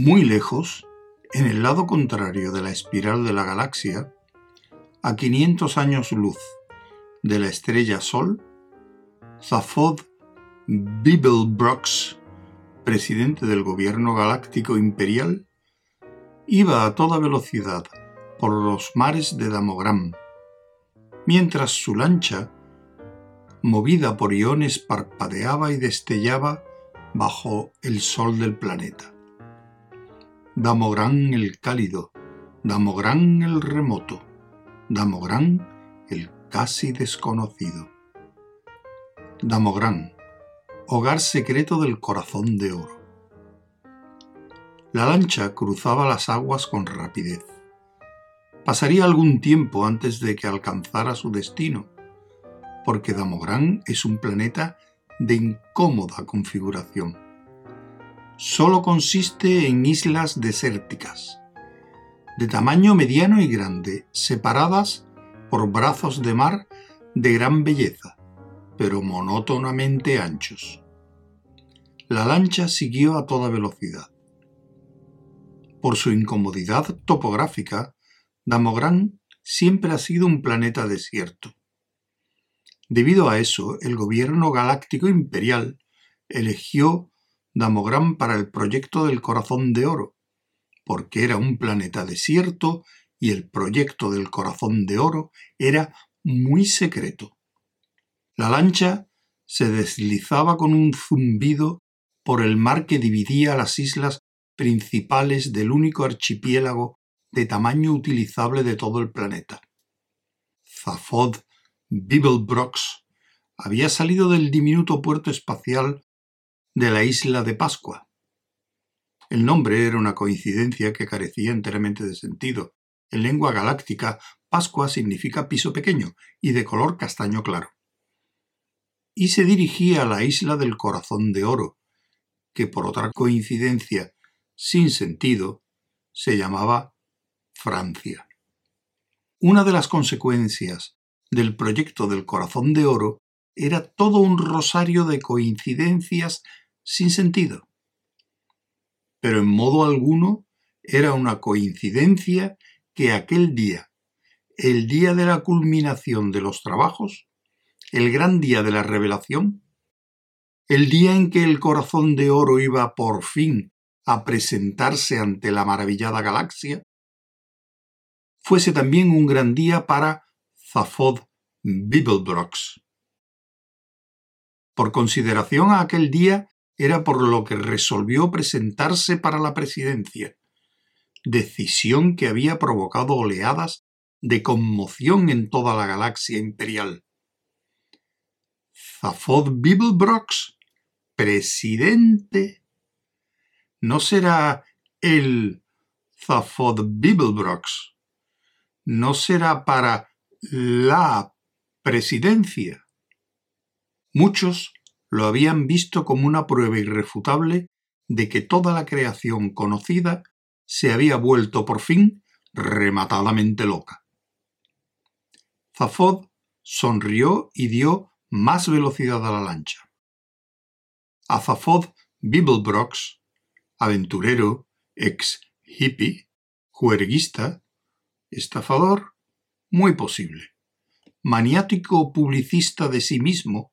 Muy lejos, en el lado contrario de la espiral de la galaxia, a 500 años luz de la estrella Sol, Zaphod Beeblebrox, presidente del gobierno galáctico imperial, iba a toda velocidad por los mares de Damogram, mientras su lancha, movida por iones, parpadeaba y destellaba bajo el sol del planeta. Damográn el cálido, Damográn el remoto, Damográn el casi desconocido. Damográn, hogar secreto del corazón de oro. La lancha cruzaba las aguas con rapidez. Pasaría algún tiempo antes de que alcanzara su destino, porque Damográn es un planeta de incómoda configuración solo consiste en islas desérticas, de tamaño mediano y grande, separadas por brazos de mar de gran belleza, pero monótonamente anchos. La lancha siguió a toda velocidad. Por su incomodidad topográfica, Damográn siempre ha sido un planeta desierto. Debido a eso, el gobierno galáctico imperial eligió Damográn para el proyecto del Corazón de Oro, porque era un planeta desierto y el proyecto del Corazón de Oro era muy secreto. La lancha se deslizaba con un zumbido por el mar que dividía las islas principales del único archipiélago de tamaño utilizable de todo el planeta. Zafod Bibelbrox había salido del diminuto puerto espacial de la isla de Pascua. El nombre era una coincidencia que carecía enteramente de sentido. En lengua galáctica, Pascua significa piso pequeño y de color castaño claro. Y se dirigía a la isla del corazón de oro, que por otra coincidencia sin sentido se llamaba Francia. Una de las consecuencias del proyecto del corazón de oro era todo un rosario de coincidencias sin sentido. Pero en modo alguno era una coincidencia que aquel día, el día de la culminación de los trabajos, el gran día de la revelación, el día en que el corazón de oro iba por fin a presentarse ante la maravillada galaxia, fuese también un gran día para Zaphod Bibelbrox. Por consideración a aquel día era por lo que resolvió presentarse para la presidencia, decisión que había provocado oleadas de conmoción en toda la galaxia imperial. Zaphod Bibelbrox, presidente. ¿No será el Zaphod Bibelbrox? ¿No será para la presidencia? Muchos lo habían visto como una prueba irrefutable de que toda la creación conocida se había vuelto por fin rematadamente loca. Zafod sonrió y dio más velocidad a la lancha. A Zafod Bibelbrox, aventurero, ex hippie, juerguista, estafador, muy posible, maniático publicista de sí mismo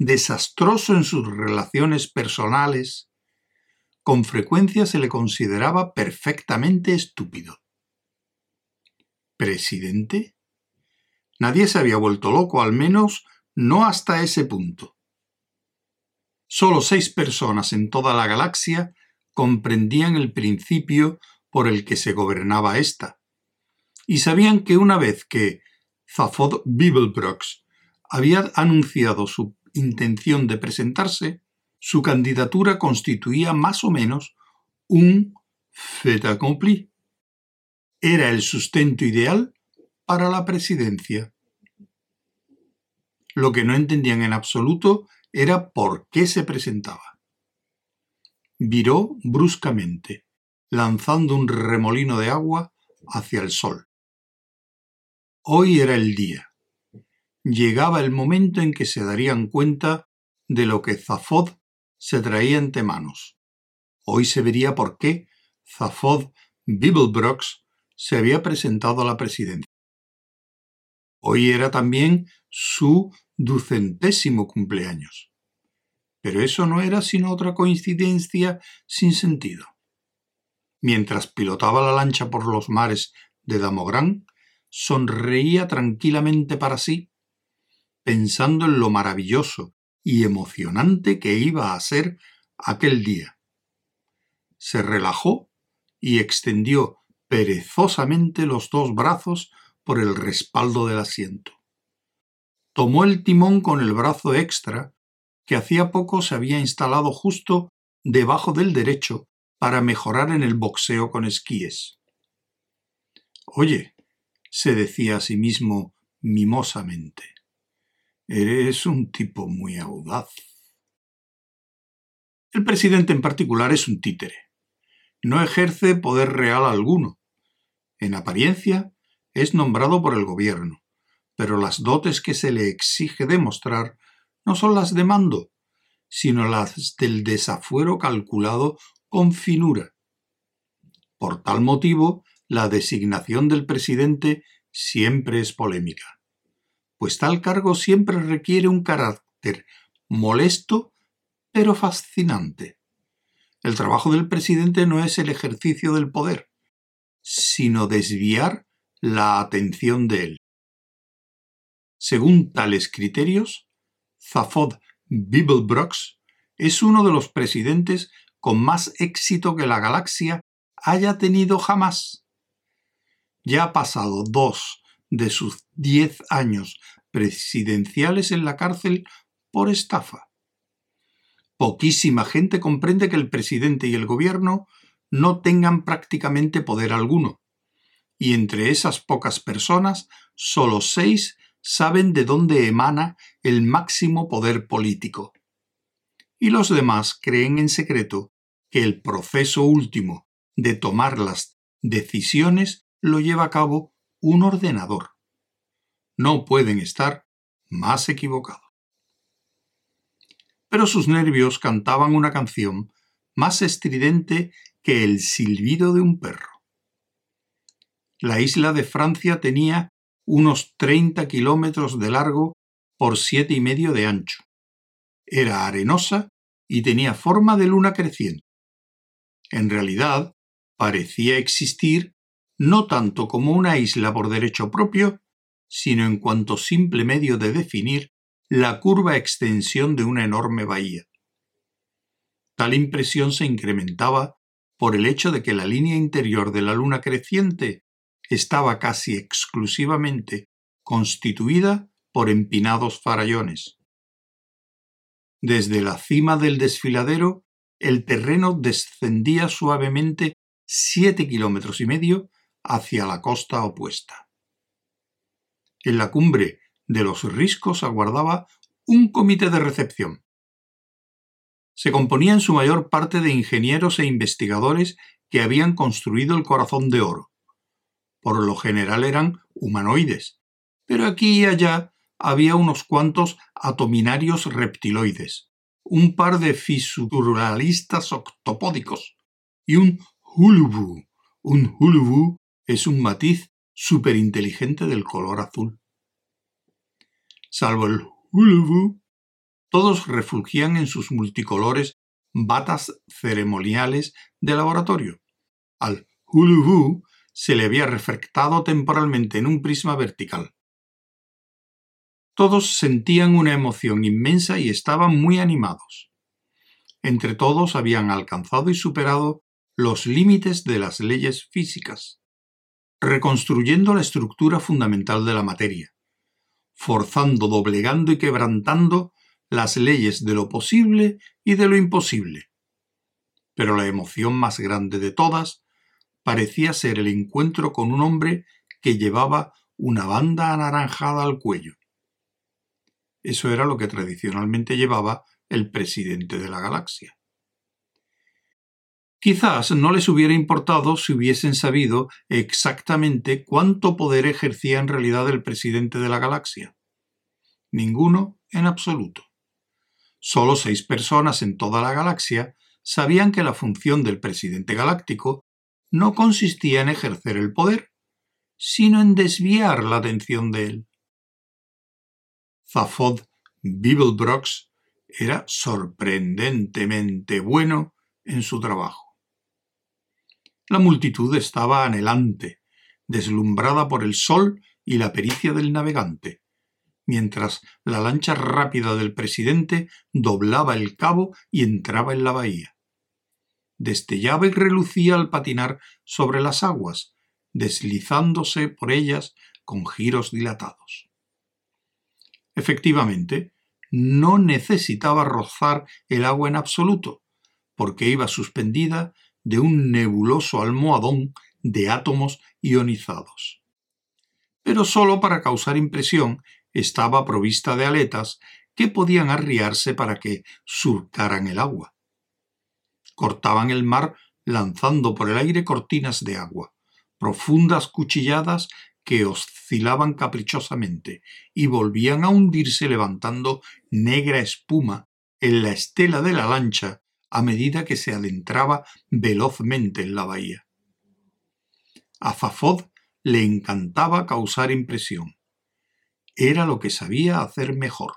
desastroso en sus relaciones personales, con frecuencia se le consideraba perfectamente estúpido. ¿Presidente? Nadie se había vuelto loco, al menos no hasta ese punto. Solo seis personas en toda la galaxia comprendían el principio por el que se gobernaba ésta, y sabían que una vez que Zaphod Bibelbrox había anunciado su intención de presentarse, su candidatura constituía más o menos un fait accompli. Era el sustento ideal para la presidencia. Lo que no entendían en absoluto era por qué se presentaba. Viró bruscamente, lanzando un remolino de agua hacia el sol. Hoy era el día llegaba el momento en que se darían cuenta de lo que Zafod se traía entre manos. Hoy se vería por qué Zaphod Beeblebrox, se había presentado a la presidencia. Hoy era también su ducentésimo cumpleaños. Pero eso no era sino otra coincidencia sin sentido. Mientras pilotaba la lancha por los mares de Damográn, sonreía tranquilamente para sí, pensando en lo maravilloso y emocionante que iba a ser aquel día. Se relajó y extendió perezosamente los dos brazos por el respaldo del asiento. Tomó el timón con el brazo extra, que hacía poco se había instalado justo debajo del derecho para mejorar en el boxeo con esquíes. Oye, se decía a sí mismo mimosamente, eres un tipo muy audaz. El presidente en particular es un títere. No ejerce poder real alguno. En apariencia, es nombrado por el gobierno, pero las dotes que se le exige demostrar no son las de mando, sino las del desafuero calculado con finura. Por tal motivo, la designación del presidente siempre es polémica, pues tal cargo siempre requiere un carácter molesto pero fascinante. El trabajo del presidente no es el ejercicio del poder, sino desviar la atención de él. Según tales criterios, Zaphod Beeblebrox es uno de los presidentes con más éxito que la galaxia haya tenido jamás. Ya ha pasado dos de sus diez años presidenciales en la cárcel por estafa. Poquísima gente comprende que el presidente y el gobierno no tengan prácticamente poder alguno, y entre esas pocas personas, solo seis saben de dónde emana el máximo poder político. Y los demás creen en secreto que el proceso último de tomar las decisiones lo lleva a cabo un ordenador. No pueden estar más equivocados. Pero sus nervios cantaban una canción más estridente que el silbido de un perro. La isla de Francia tenía unos 30 kilómetros de largo por siete y medio de ancho. Era arenosa y tenía forma de luna creciente. En realidad, parecía existir no tanto como una isla por derecho propio, sino en cuanto simple medio de definir la curva extensión de una enorme bahía. Tal impresión se incrementaba por el hecho de que la línea interior de la luna creciente estaba casi exclusivamente constituida por empinados farallones. Desde la cima del desfiladero, el terreno descendía suavemente siete kilómetros y medio hacia la costa opuesta. En la cumbre de los riscos aguardaba un comité de recepción. Se componía en su mayor parte de ingenieros e investigadores que habían construido el corazón de oro, por lo general eran humanoides, pero aquí y allá había unos cuantos atominarios reptiloides, un par de fisuralistas octopódicos y un hulubu. Un es un matiz superinteligente del color azul. Salvo el hulubu, todos refugían en sus multicolores batas ceremoniales de laboratorio. Al hulubu se le había refractado temporalmente en un prisma vertical. Todos sentían una emoción inmensa y estaban muy animados. Entre todos habían alcanzado y superado los límites de las leyes físicas, reconstruyendo la estructura fundamental de la materia, forzando, doblegando y quebrantando las leyes de lo posible y de lo imposible. Pero la emoción más grande de todas parecía ser el encuentro con un hombre que llevaba una banda anaranjada al cuello. Eso era lo que tradicionalmente llevaba el presidente de la galaxia. Quizás no les hubiera importado si hubiesen sabido exactamente cuánto poder ejercía en realidad el presidente de la galaxia. Ninguno en absoluto. Solo seis personas en toda la galaxia sabían que la función del presidente galáctico no consistía en ejercer el poder, sino en desviar la atención de él. Zafod Bibelbrox era sorprendentemente bueno en su trabajo. La multitud estaba anhelante, deslumbrada por el sol y la pericia del navegante, mientras la lancha rápida del presidente doblaba el cabo y entraba en la bahía. Destellaba y relucía al patinar sobre las aguas, deslizándose por ellas con giros dilatados. Efectivamente, no necesitaba rozar el agua en absoluto, porque iba suspendida de un nebuloso almohadón de átomos ionizados. Pero sólo para causar impresión estaba provista de aletas que podían arriarse para que surcaran el agua. Cortaban el mar lanzando por el aire cortinas de agua, profundas cuchilladas que oscilaban caprichosamente y volvían a hundirse levantando negra espuma en la estela de la lancha a medida que se adentraba velozmente en la bahía. A Fafod le encantaba causar impresión. Era lo que sabía hacer mejor.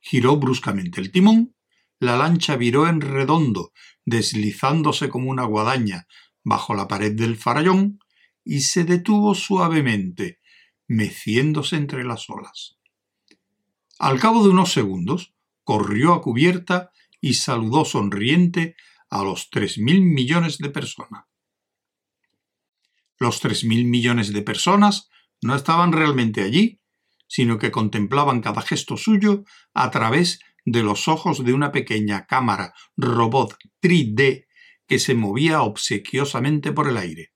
Giró bruscamente el timón, la lancha viró en redondo, deslizándose como una guadaña bajo la pared del farallón, y se detuvo suavemente, meciéndose entre las olas. Al cabo de unos segundos, corrió a cubierta y saludó sonriente a los tres mil millones de personas. Los tres mil millones de personas no estaban realmente allí, sino que contemplaban cada gesto suyo a través de los ojos de una pequeña cámara robot 3D que se movía obsequiosamente por el aire.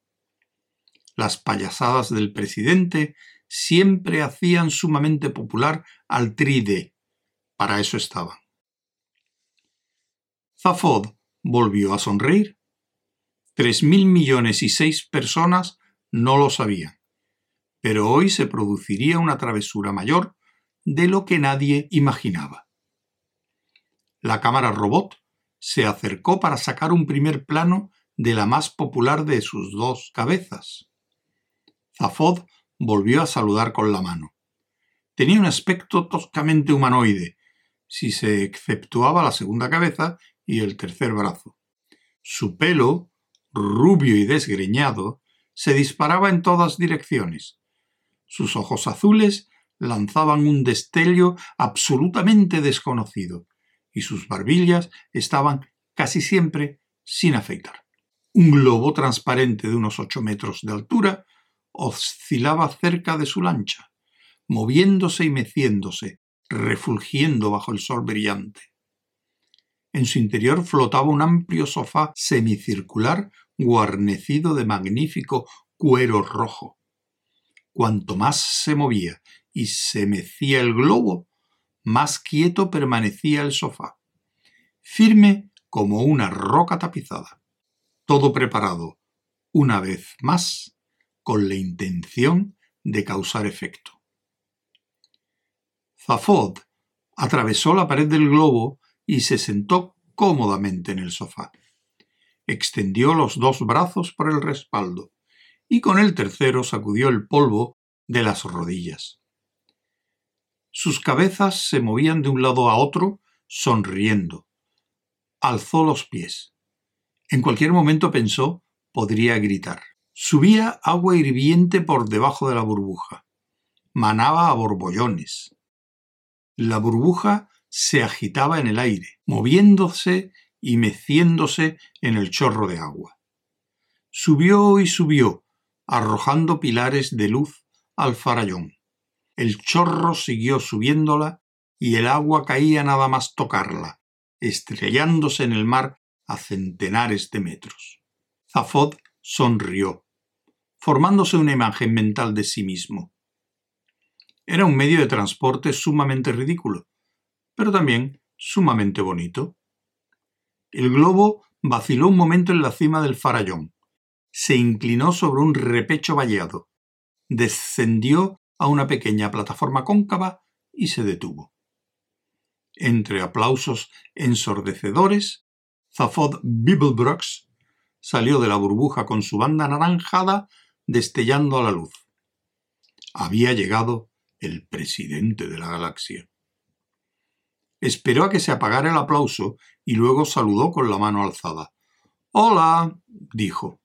Las payasadas del presidente siempre hacían sumamente popular al 3D. Para eso estaban. Zafod volvió a sonreír. Tres mil millones y seis personas no lo sabían pero hoy se produciría una travesura mayor de lo que nadie imaginaba. La cámara robot se acercó para sacar un primer plano de la más popular de sus dos cabezas. Zafod volvió a saludar con la mano. Tenía un aspecto toscamente humanoide, si se exceptuaba la segunda cabeza y el tercer brazo. Su pelo, rubio y desgreñado, se disparaba en todas direcciones, sus ojos azules lanzaban un destello absolutamente desconocido, y sus barbillas estaban casi siempre sin afeitar. Un globo transparente de unos ocho metros de altura oscilaba cerca de su lancha, moviéndose y meciéndose, refulgiendo bajo el sol brillante. En su interior flotaba un amplio sofá semicircular guarnecido de magnífico cuero rojo, Cuanto más se movía y se mecía el globo, más quieto permanecía el sofá, firme como una roca tapizada. Todo preparado, una vez más, con la intención de causar efecto. Zafod atravesó la pared del globo y se sentó cómodamente en el sofá. Extendió los dos brazos por el respaldo y con el tercero sacudió el polvo de las rodillas. Sus cabezas se movían de un lado a otro, sonriendo. Alzó los pies. En cualquier momento pensó podría gritar. Subía agua hirviente por debajo de la burbuja. Manaba a borbollones. La burbuja se agitaba en el aire, moviéndose y meciéndose en el chorro de agua. Subió y subió, arrojando pilares de luz al farallón. El chorro siguió subiéndola y el agua caía nada más tocarla, estrellándose en el mar a centenares de metros. Zafod sonrió, formándose una imagen mental de sí mismo. Era un medio de transporte sumamente ridículo, pero también sumamente bonito. El globo vaciló un momento en la cima del farallón, se inclinó sobre un repecho vallado, descendió a una pequeña plataforma cóncava y se detuvo. Entre aplausos ensordecedores, Zafod Bibelbrox salió de la burbuja con su banda anaranjada destellando a la luz. Había llegado el presidente de la galaxia. Esperó a que se apagara el aplauso y luego saludó con la mano alzada. Hola, dijo.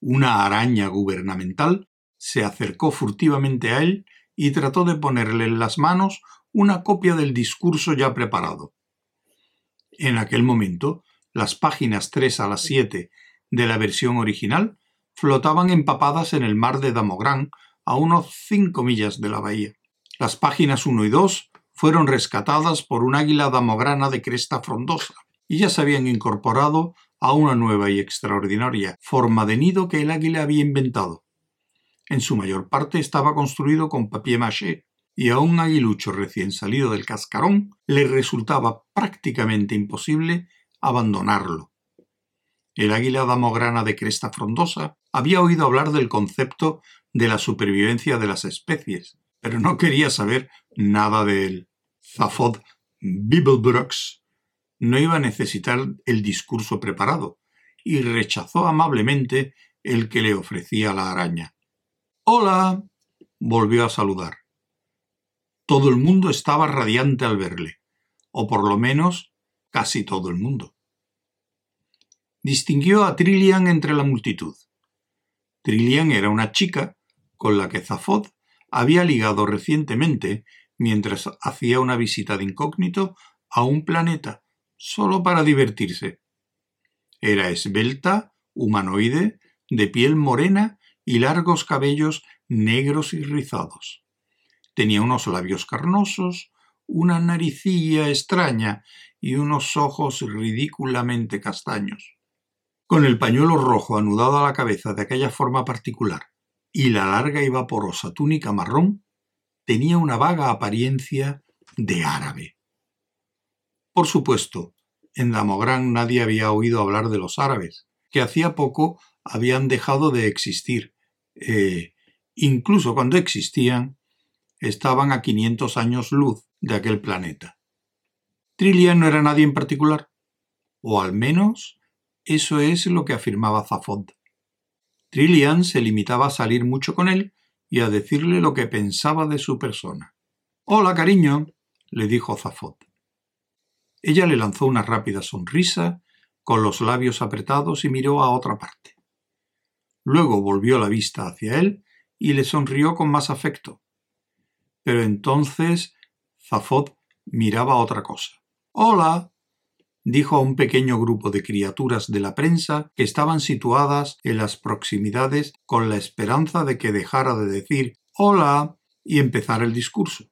Una araña gubernamental se acercó furtivamente a él y trató de ponerle en las manos una copia del discurso ya preparado. En aquel momento, las páginas 3 a las 7 de la versión original flotaban empapadas en el mar de Damográn a unos cinco millas de la bahía. Las páginas 1 y 2 fueron rescatadas por un águila damograna de cresta frondosa y ya se habían incorporado a una nueva y extraordinaria forma de nido que el águila había inventado. En su mayor parte estaba construido con papier maché y a un aguilucho recién salido del cascarón le resultaba prácticamente imposible abandonarlo. El águila damograna de cresta frondosa había oído hablar del concepto de la supervivencia de las especies, pero no quería saber nada de él. Zaphod Bibelbrooks no iba a necesitar el discurso preparado y rechazó amablemente el que le ofrecía la araña. Hola. volvió a saludar. Todo el mundo estaba radiante al verle, o por lo menos casi todo el mundo. Distinguió a Trillian entre la multitud. Trillian era una chica con la que Zafod había ligado recientemente mientras hacía una visita de incógnito a un planeta solo para divertirse. Era esbelta, humanoide, de piel morena y largos cabellos negros y rizados. Tenía unos labios carnosos, una naricilla extraña y unos ojos ridículamente castaños. Con el pañuelo rojo anudado a la cabeza de aquella forma particular y la larga y vaporosa túnica marrón, tenía una vaga apariencia de árabe. Por supuesto, en Damográn nadie había oído hablar de los árabes, que hacía poco habían dejado de existir. Eh, incluso cuando existían, estaban a 500 años luz de aquel planeta. Trillian no era nadie en particular, o al menos eso es lo que afirmaba Zafod. Trillian se limitaba a salir mucho con él y a decirle lo que pensaba de su persona. Hola, cariño, le dijo Zafod. Ella le lanzó una rápida sonrisa, con los labios apretados y miró a otra parte. Luego volvió la vista hacia él y le sonrió con más afecto. Pero entonces Zafod miraba otra cosa. Hola, dijo a un pequeño grupo de criaturas de la prensa que estaban situadas en las proximidades con la esperanza de que dejara de decir hola y empezara el discurso.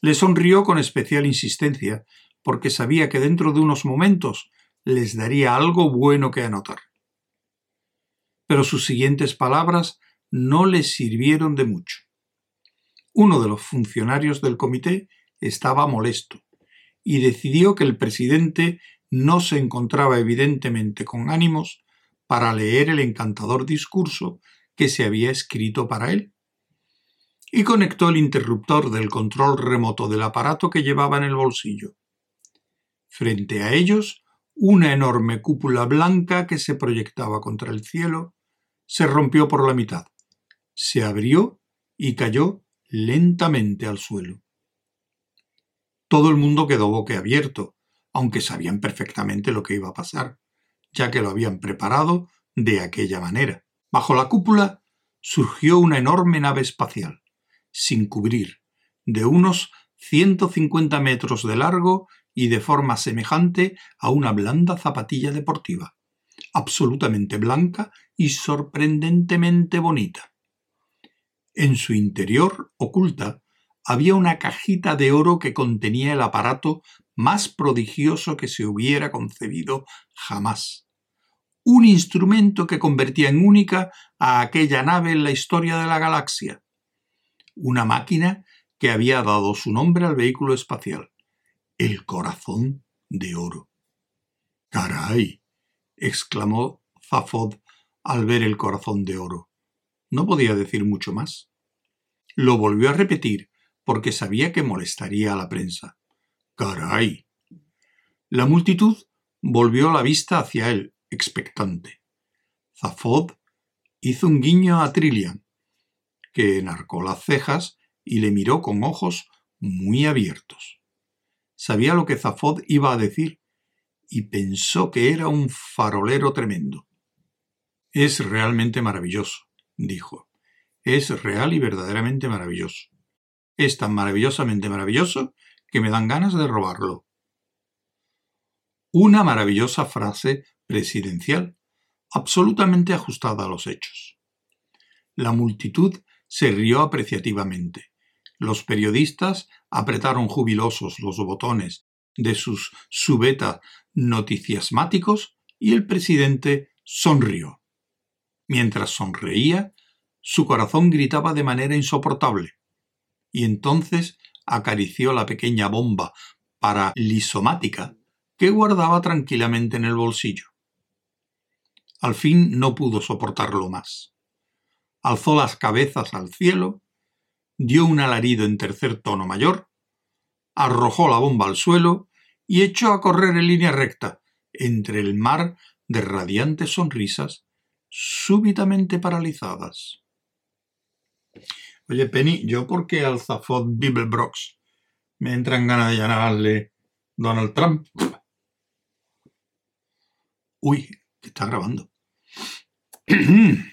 Le sonrió con especial insistencia porque sabía que dentro de unos momentos les daría algo bueno que anotar. Pero sus siguientes palabras no les sirvieron de mucho. Uno de los funcionarios del comité estaba molesto y decidió que el presidente no se encontraba evidentemente con ánimos para leer el encantador discurso que se había escrito para él. Y conectó el interruptor del control remoto del aparato que llevaba en el bolsillo. Frente a ellos, una enorme cúpula blanca que se proyectaba contra el cielo se rompió por la mitad, se abrió y cayó lentamente al suelo. Todo el mundo quedó boquiabierto, aunque sabían perfectamente lo que iba a pasar, ya que lo habían preparado de aquella manera. Bajo la cúpula surgió una enorme nave espacial, sin cubrir, de unos 150 metros de largo y de forma semejante a una blanda zapatilla deportiva, absolutamente blanca y sorprendentemente bonita. En su interior, oculta, había una cajita de oro que contenía el aparato más prodigioso que se hubiera concebido jamás. Un instrumento que convertía en única a aquella nave en la historia de la galaxia. Una máquina que había dado su nombre al vehículo espacial. El corazón de oro. ¡Caray! exclamó Zafod al ver el corazón de oro. No podía decir mucho más. Lo volvió a repetir porque sabía que molestaría a la prensa. ¡Caray! La multitud volvió la vista hacia él expectante. Zafod hizo un guiño a Trillian, que enarcó las cejas y le miró con ojos muy abiertos. Sabía lo que Zafod iba a decir y pensó que era un farolero tremendo. Es realmente maravilloso, dijo. Es real y verdaderamente maravilloso. Es tan maravillosamente maravilloso que me dan ganas de robarlo. Una maravillosa frase presidencial, absolutamente ajustada a los hechos. La multitud se rió apreciativamente. Los periodistas apretaron jubilosos los botones de sus subetas noticiasmáticos y el presidente sonrió. Mientras sonreía, su corazón gritaba de manera insoportable, y entonces acarició la pequeña bomba paralisomática que guardaba tranquilamente en el bolsillo. Al fin no pudo soportarlo más. Alzó las cabezas al cielo, dio un alarido en tercer tono mayor, arrojó la bomba al suelo y echó a correr en línea recta entre el mar de radiantes sonrisas súbitamente paralizadas. Oye, Penny, ¿yo por qué al Zafod Bibelbrox me entran ganas de llamarle Donald Trump? Uy, que está grabando.